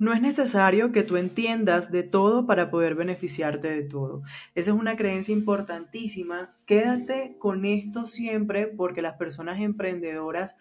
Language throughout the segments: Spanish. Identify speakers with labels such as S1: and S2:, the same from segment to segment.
S1: No es necesario que tú entiendas de todo para poder beneficiarte de todo. Esa es una creencia importantísima. Quédate con esto siempre porque las personas emprendedoras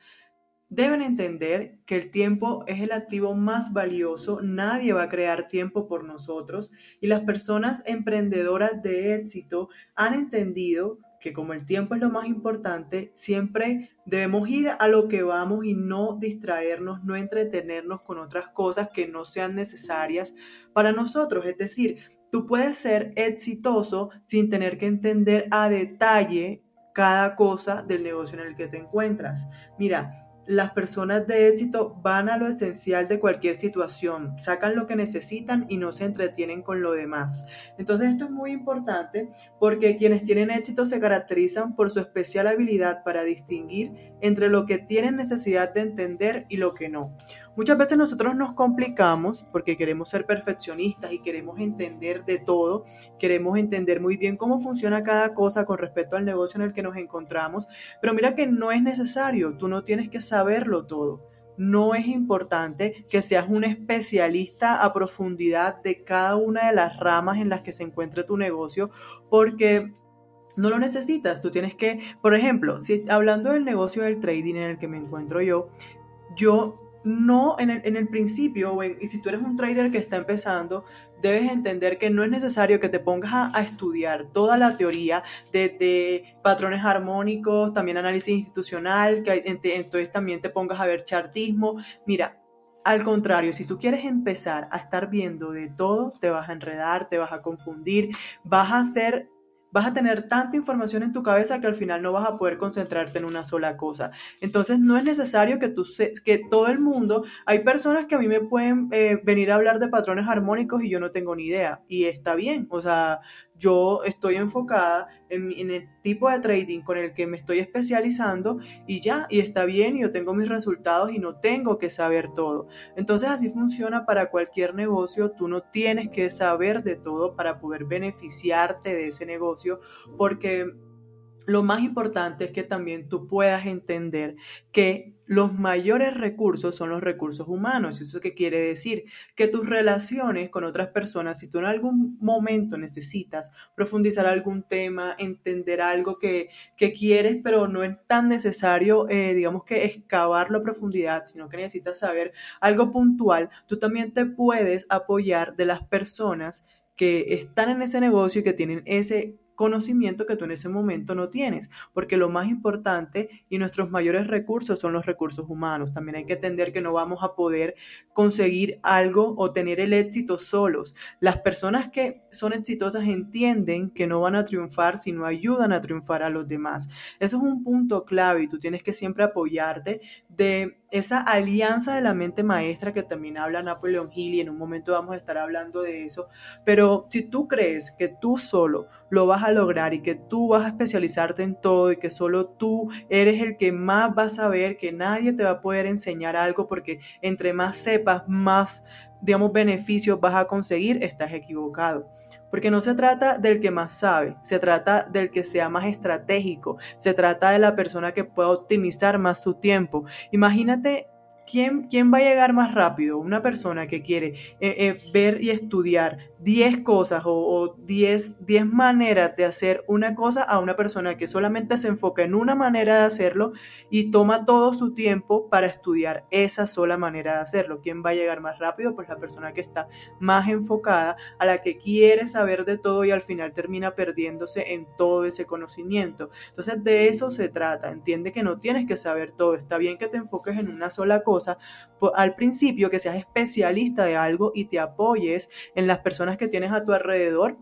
S1: deben entender que el tiempo es el activo más valioso. Nadie va a crear tiempo por nosotros y las personas emprendedoras de éxito han entendido que como el tiempo es lo más importante, siempre debemos ir a lo que vamos y no distraernos, no entretenernos con otras cosas que no sean necesarias para nosotros. Es decir, tú puedes ser exitoso sin tener que entender a detalle cada cosa del negocio en el que te encuentras. Mira, las personas de éxito van a lo esencial de cualquier situación, sacan lo que necesitan y no se entretienen con lo demás. Entonces esto es muy importante porque quienes tienen éxito se caracterizan por su especial habilidad para distinguir entre lo que tienen necesidad de entender y lo que no. Muchas veces nosotros nos complicamos porque queremos ser perfeccionistas y queremos entender de todo, queremos entender muy bien cómo funciona cada cosa con respecto al negocio en el que nos encontramos, pero mira que no es necesario, tú no tienes que saberlo todo. No es importante que seas un especialista a profundidad de cada una de las ramas en las que se encuentre tu negocio, porque no lo necesitas. Tú tienes que, por ejemplo, si hablando del negocio del trading en el que me encuentro yo, yo no en el, principio, y si tú eres un trader que está empezando, debes entender que no es necesario que te pongas a, estudiar toda la teoría de, patrones armónicos, también análisis institucional, que entonces también te pongas a ver chartismo. Mira, al contrario, si tú quieres empezar a estar viendo de todo, te vas a enredar, te vas a confundir, vas a ser vas a tener tanta información en tu cabeza que al final no vas a poder concentrarte en una sola cosa. Entonces no es necesario que tú que todo el mundo, hay personas que a mí me pueden eh, venir a hablar de patrones armónicos y yo no tengo ni idea y está bien, o sea, yo estoy enfocada en, el tipo de trading con el que me estoy especializando y ya, y está bien, yo tengo mis resultados y no tengo que saber todo. Entonces así funciona para cualquier negocio, tú no tienes que saber de todo para poder beneficiarte de ese negocio, porque lo más importante es que también tú puedas entender que los mayores recursos son los recursos humanos. ¿Eso qué quiere decir? Que tus relaciones con otras personas, si tú en algún momento necesitas profundizar algún tema, entender algo que, quieres, pero no es tan necesario, eh, digamos que excavarlo a profundidad, sino que necesitas saber algo puntual, tú también te puedes apoyar de las personas que están en ese negocio y que tienen ese conocimiento que tú en ese momento no tienes, porque lo más importante y nuestros mayores recursos son los recursos humanos. También hay que entender que no vamos a poder conseguir algo o tener el éxito solos. Las personas que son exitosas entienden que no van a triunfar si no ayudan a triunfar a los demás. Eso es un punto clave y tú tienes que siempre apoyarte de esa alianza de la mente maestra que también habla Napoleon Hill y en un momento vamos a estar hablando de eso, pero si tú crees que tú solo lo vas a lograr y que tú vas a especializarte en todo y que solo tú eres el que más va a saber, que nadie te va a poder enseñar algo porque entre más sepas, más, digamos, beneficios vas a conseguir, estás equivocado. Porque no se trata del que más sabe, se trata del que sea más estratégico, se trata de la persona que pueda optimizar más su tiempo. Imagínate ¿Quién, ¿quién, va a llegar más rápido? Una persona que quiere eh, eh, ver y estudiar 10 cosas o, 10, 10, maneras de hacer una cosa a una persona que solamente se enfoca en una manera de hacerlo y toma todo su tiempo para estudiar esa sola manera de hacerlo. ¿Quién va a llegar más rápido? Pues la persona que está más enfocada, a la que quiere saber de todo y al final termina perdiéndose en todo ese conocimiento. Entonces de eso se trata. Entiende que no tienes que saber todo. Está bien que te enfoques en una sola cosa al principio, que seas especialista de algo y te apoyes en las personas que tienes a tu alrededor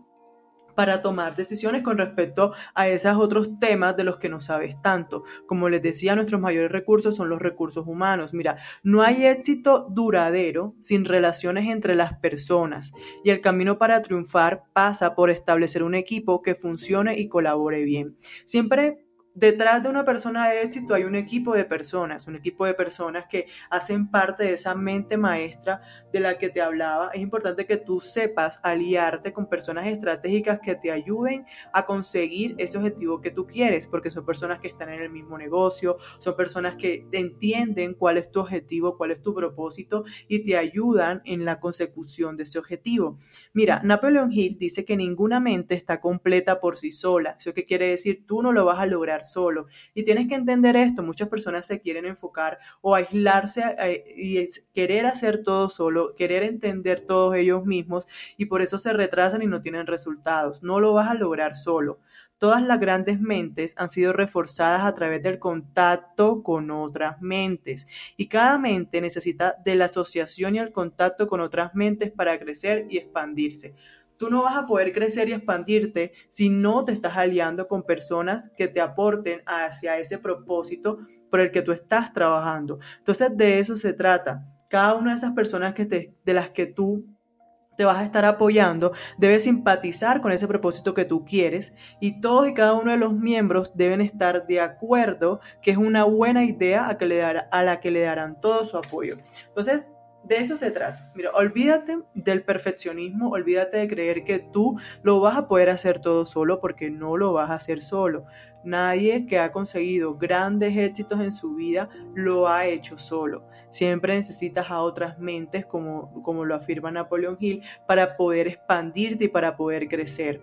S1: para tomar decisiones con respecto a esos otros temas de los que no sabes tanto. Como les decía, nuestros mayores recursos son los recursos humanos. Mira, no hay éxito duradero sin relaciones entre las personas y el camino para triunfar pasa por establecer un equipo que funcione y colabore bien. Siempre detrás de una persona de éxito hay un equipo de personas, un equipo de personas que hacen parte de esa mente maestra de la que te hablaba. Es importante que tú sepas aliarte con personas estratégicas que te ayuden a conseguir ese objetivo que tú quieres, porque son personas que están en el mismo negocio, son personas que entienden cuál es tu objetivo, cuál es tu propósito y te ayudan en la consecución de ese objetivo. Mira, Napoleon Hill dice que ninguna mente está completa por sí sola. ¿Eso qué quiere decir? Tú no lo vas a lograr solo. Y tienes que entender esto, muchas personas se quieren enfocar o aislarse eh, y querer hacer todo solo, querer entender todos ellos mismos y por eso se retrasan y no tienen resultados. No lo vas a lograr solo. Todas las grandes mentes han sido reforzadas a través del contacto con otras mentes y cada mente necesita de la asociación y el contacto con otras mentes para crecer y expandirse. Tú no vas a poder crecer y expandirte si no te estás aliando con personas que te aporten hacia ese propósito por el que tú estás trabajando. Entonces de eso se trata. Cada una de esas personas que te, de las que tú te vas a estar apoyando, debe simpatizar con ese propósito que tú quieres y todos y cada uno de los miembros deben estar de acuerdo que es una buena idea a, que le a la que le darán todo su apoyo. Entonces, de eso se trata. Mira, olvídate del perfeccionismo, olvídate de creer que tú lo vas a poder hacer todo solo porque no lo vas a hacer solo. Nadie que ha conseguido grandes éxitos en su vida lo ha hecho solo. Siempre necesitas a otras mentes, como, como lo afirma Napoleon Hill, para poder expandirte y para poder crecer.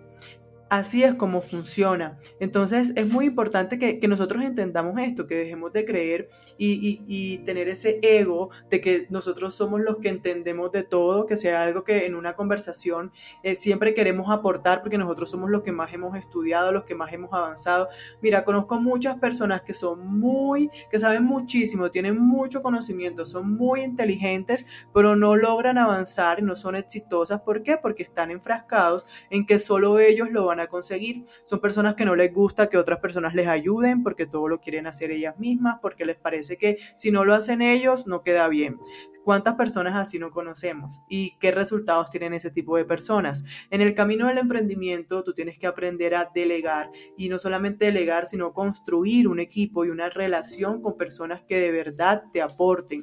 S1: Así es como funciona. Entonces es muy importante que, nosotros entendamos esto, que dejemos de creer y, tener ese ego de que nosotros somos los que entendemos de todo, que sea algo que en una conversación eh, siempre queremos aportar porque nosotros somos los que más hemos estudiado, los que más hemos avanzado. Mira, conozco muchas personas que son muy, que saben muchísimo, tienen mucho conocimiento, son muy inteligentes, pero no logran avanzar no son exitosas. ¿Por qué? Porque están enfrascados en que solo ellos lo van a conseguir. Son personas que no les gusta que otras personas les ayuden porque todo lo quieren hacer ellas mismas, porque les parece que si no lo hacen ellos no queda bien. ¿Cuántas personas así no conocemos? ¿Y qué resultados tienen ese tipo de personas? En el camino del emprendimiento tú tienes que aprender a delegar y no solamente delegar, sino construir un equipo y una relación con personas que de verdad te aporten.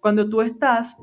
S1: Cuando tú estás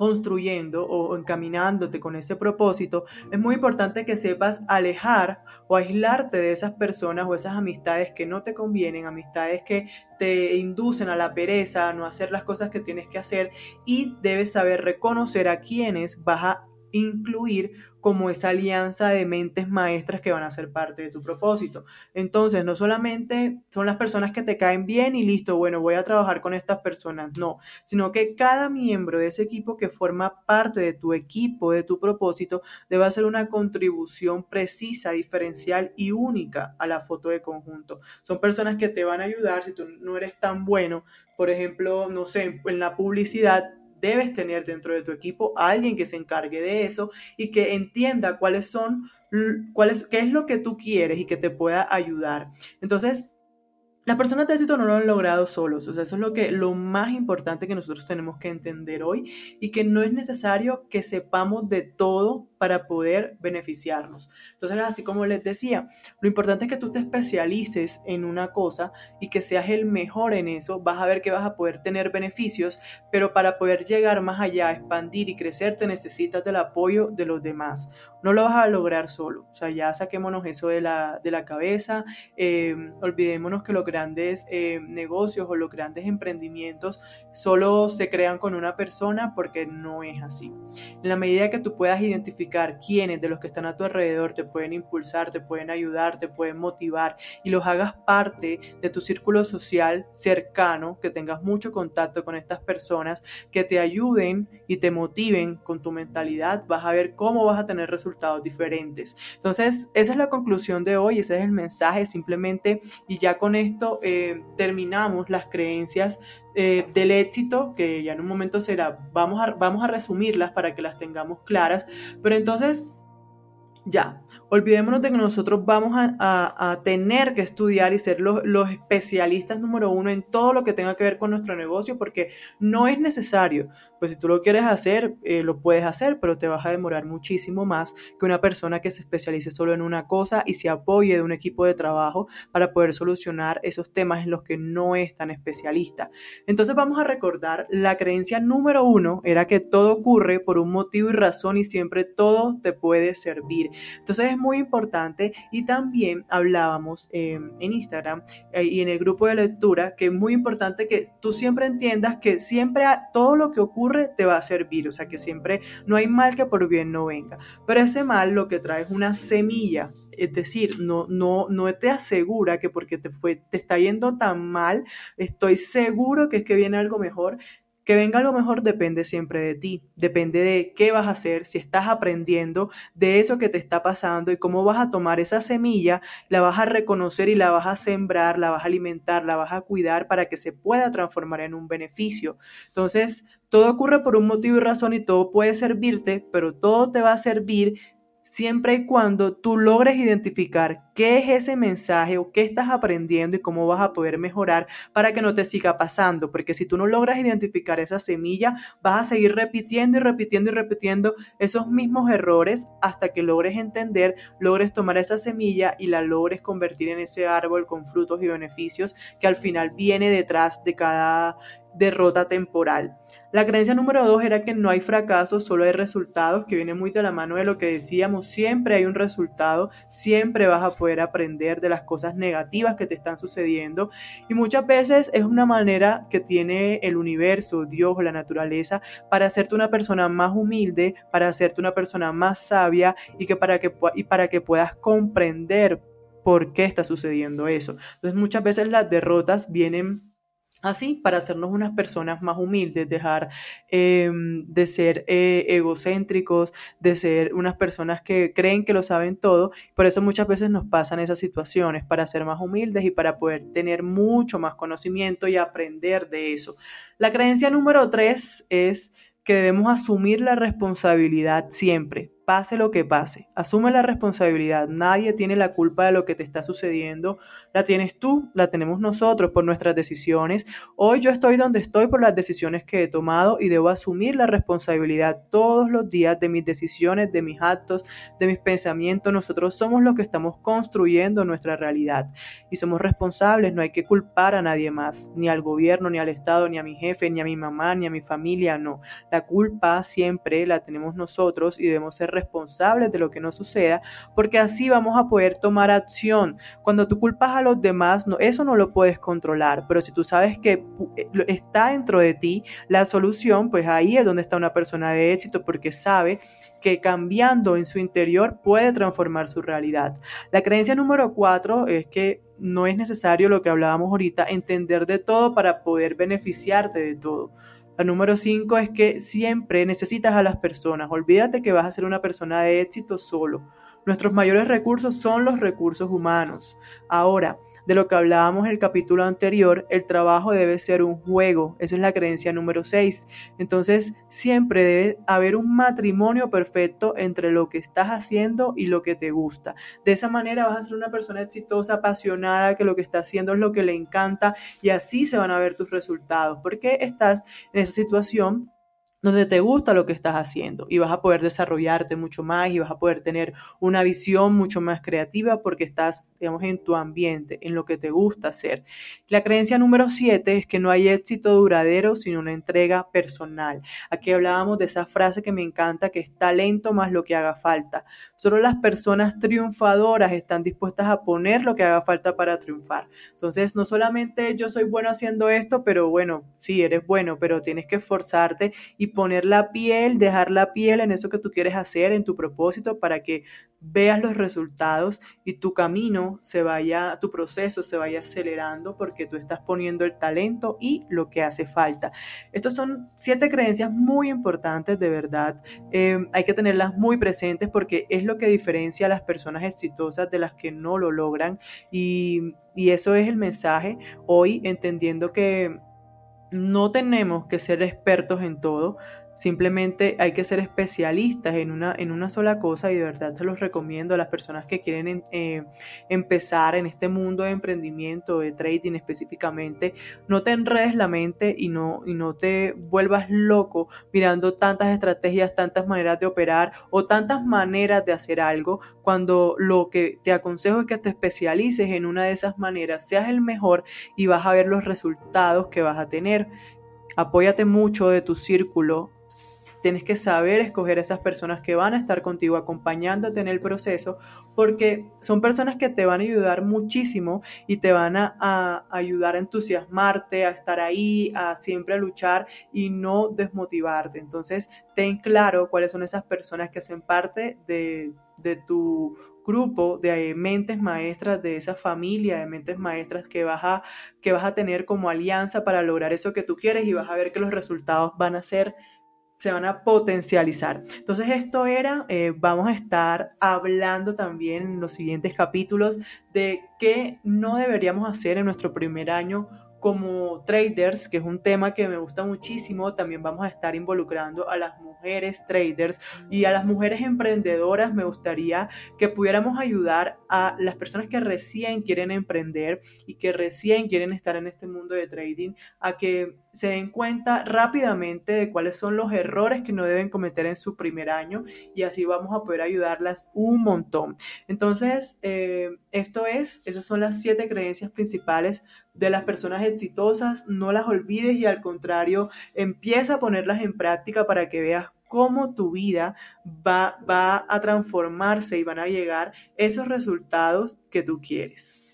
S1: construyendo o encaminándote con ese propósito, es muy importante que sepas alejar o aislarte de esas personas o esas amistades que no te convienen, amistades que te inducen a la pereza, a no hacer las cosas que tienes que hacer y debes saber reconocer a quienes vas a incluir como esa alianza de mentes maestras que van a ser parte de tu propósito. Entonces, no solamente son las personas que te caen bien y listo, bueno, voy a trabajar con estas personas, no, sino que cada miembro de ese equipo que forma parte de tu equipo, de tu propósito, debe hacer una contribución precisa, diferencial y única a la foto de conjunto. Son personas que te van a ayudar si tú no eres tan bueno, por ejemplo, no sé, en la publicidad debes tener dentro de tu equipo a alguien que se encargue de eso y que entienda cuáles son, cuáles, qué es lo que tú quieres y que te pueda ayudar. Entonces, las personas de éxito no lo han logrado solos, o sea, eso es lo, que, lo más importante que nosotros tenemos que entender hoy y que no es necesario que sepamos de todo para poder beneficiarnos. Entonces, así como les decía, lo importante es que tú te especialices en una cosa y que seas el mejor en eso, vas a ver que vas a poder tener beneficios, pero para poder llegar más allá, expandir y crecer, te necesitas del apoyo de los demás. No lo vas a lograr solo, o sea, ya saquémonos eso de la, de la cabeza, eh, olvidémonos que los grandes eh, negocios o los grandes emprendimientos solo se crean con una persona porque no es así. En la medida que tú puedas identificar quiénes de los que están a tu alrededor te pueden impulsar, te pueden ayudar, te pueden motivar y los hagas parte de tu círculo social cercano, que tengas mucho contacto con estas personas, que te ayuden y te motiven con tu mentalidad, vas a ver cómo vas a tener resultados diferentes. Entonces, esa es la conclusión de hoy, ese es el mensaje simplemente y ya con esto eh, terminamos las creencias eh, del éxito, que ya en un momento será, vamos a, vamos a resumirlas para que las tengamos claras, pero entonces ya, olvidémonos de que nosotros vamos a, tener que estudiar y ser los, los, especialistas número uno en todo lo que tenga que ver con nuestro negocio, porque no es necesario. Pues si tú lo quieres hacer, eh, lo puedes hacer, pero te vas a demorar muchísimo más que una persona que se especialice solo en una cosa y se apoye de un equipo de trabajo para poder solucionar esos temas en los que no es tan especialista. Entonces vamos a recordar, la creencia número uno era que todo ocurre por un motivo y razón y siempre todo te puede servir. Entonces es muy importante y también hablábamos en Instagram eh, y en el grupo de lectura que es muy importante que tú siempre entiendas que siempre todo lo que ocurre te va a servir, o sea que siempre no hay mal que por bien no venga, pero ese mal lo que trae es una semilla es decir, no, no, no te asegura que porque te, fue, te está yendo tan mal, estoy seguro que es que viene algo mejor. Que venga algo mejor depende siempre de ti, depende de qué vas a hacer, si estás aprendiendo de eso que te está pasando y cómo vas a tomar esa semilla, la vas a reconocer y la vas a sembrar, la vas a alimentar, la vas a cuidar para que se pueda transformar en un beneficio. Entonces, todo ocurre por un motivo y razón y todo puede servirte, pero todo te va a servir siempre y cuando tú logres identificar qué es ese mensaje o qué estás aprendiendo y cómo vas a poder mejorar para que no te siga pasando. Porque si tú no logras identificar esa semilla, vas a seguir repitiendo y repitiendo y repitiendo esos mismos errores hasta que logres entender, logres tomar esa semilla y la logres convertir en ese árbol con frutos y beneficios que al final viene detrás de cada derrota temporal. La creencia número dos era que no hay fracaso, solo hay resultados, que viene muy de la mano de lo que decíamos, siempre hay un resultado, siempre vas a poder aprender de las cosas negativas que te están sucediendo y muchas veces es una manera que tiene el universo, Dios o la naturaleza para hacerte una persona más humilde, para hacerte una persona más sabia y, que para, que, y para que puedas comprender por qué está sucediendo eso. Entonces muchas veces las derrotas vienen Así, para hacernos unas personas más humildes, dejar em, de ser eh, egocéntricos, de ser unas personas que creen que lo saben todo. Por eso muchas veces nos pasan esas situaciones, para ser más humildes y para poder tener mucho más conocimiento y aprender de eso. La creencia número tres es que debemos asumir la responsabilidad siempre pase lo que pase. Asume la responsabilidad. Nadie tiene la culpa de lo que te está sucediendo. La tienes tú, la tenemos nosotros por nuestras decisiones. Hoy yo estoy donde estoy por las decisiones que he tomado y debo asumir la responsabilidad todos los días de mis decisiones, de mis actos, de mis pensamientos. Nosotros somos los que estamos construyendo nuestra realidad y somos responsables. No hay que culpar a nadie más, ni al gobierno, ni al Estado, ni a mi jefe, ni a mi mamá, ni a mi familia. No, la culpa siempre la tenemos nosotros y debemos ser responsables de lo que nos suceda, porque así vamos a poder tomar acción. Cuando tú culpas a los demás, no, eso no lo puedes controlar, pero si tú sabes que eh, está dentro de ti la solución, pues ahí es donde está una persona de éxito, porque sabe que cambiando en su interior puede transformar su realidad. La creencia número cuatro es que no es necesario lo que hablábamos ahorita, entender de todo para poder beneficiarte de todo. La número cinco es que siempre necesitas a las personas. Olvídate que vas a ser una persona de éxito solo. Nuestros mayores recursos son los recursos humanos. Ahora, de lo que hablábamos en el capítulo anterior, el trabajo debe ser un juego. Esa es la creencia número 6. Entonces, siempre debe haber un matrimonio perfecto entre lo que estás haciendo y lo que te gusta. De esa manera vas a ser una persona exitosa, apasionada, que lo que está haciendo es lo que le encanta y así se van a ver tus resultados, porque estás en esa situación donde te gusta lo que estás haciendo y vas a poder desarrollarte mucho más y vas a poder tener una visión mucho más creativa porque estás, digamos, en tu ambiente, en lo que te gusta hacer. La creencia número siete es que no hay éxito duradero sin una entrega personal. Aquí hablábamos de esa frase que me encanta, que es talento más lo que haga falta. Solo las personas triunfadoras están dispuestas a poner lo que haga falta para triunfar. Entonces, no solamente yo soy bueno haciendo esto, pero bueno, sí, eres bueno, pero tienes que esforzarte y poner la piel, dejar la piel en eso que tú quieres hacer, en tu propósito, para que veas los resultados y tu camino se vaya, tu proceso se vaya acelerando porque tú estás poniendo el talento y lo que hace falta. Estos son siete creencias muy importantes, de verdad. Eh, hay que tenerlas muy presentes porque es lo que diferencia a las personas exitosas de las que no lo logran y, y eso es el mensaje hoy, entendiendo que no tenemos que ser expertos en todo, Simplemente hay que ser especialistas en una, en una sola cosa y de verdad se los recomiendo a las personas que quieren eh, empezar en este mundo de emprendimiento, de trading específicamente. No te enredes la mente y no, y no te vuelvas loco mirando tantas estrategias, tantas maneras de operar o tantas maneras de hacer algo cuando lo que te aconsejo es que te especialices en una de esas maneras, seas el mejor y vas a ver los resultados que vas a tener. Apóyate mucho de tu círculo Tienes que saber escoger esas personas que van a estar contigo acompañándote en el proceso porque son personas que te van a ayudar muchísimo y te van a, ayudar a entusiasmarte, a estar ahí, a siempre luchar y no desmotivarte. Entonces, ten claro cuáles son esas personas que hacen parte de, de tu grupo de mentes maestras, de esa familia de mentes maestras que vas, a, que vas a tener como alianza para lograr eso que tú quieres y vas a ver que los resultados van a ser se van a potencializar. Entonces esto era, eh, vamos a estar hablando también en los siguientes capítulos de qué no deberíamos hacer en nuestro primer año como traders, que es un tema que me gusta muchísimo, también vamos a estar involucrando a las mujeres traders y a las mujeres emprendedoras. Me gustaría que pudiéramos ayudar a las personas que recién quieren emprender y que recién quieren estar en este mundo de trading a que se den cuenta rápidamente de cuáles son los errores que no deben cometer en su primer año y así vamos a poder ayudarlas un montón. Entonces, eh, esto es, esas son las siete creencias principales de las personas exitosas, no las olvides y al contrario, empieza a ponerlas en práctica para que veas cómo tu vida va, va a transformarse y van a llegar esos resultados que tú quieres.